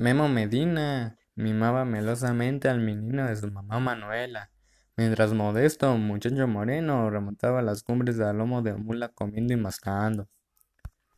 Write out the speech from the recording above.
Memo Medina mimaba melosamente al menino de su mamá Manuela, mientras Modesto, muchacho moreno, remontaba las cumbres de lomo de mula comiendo y mascando.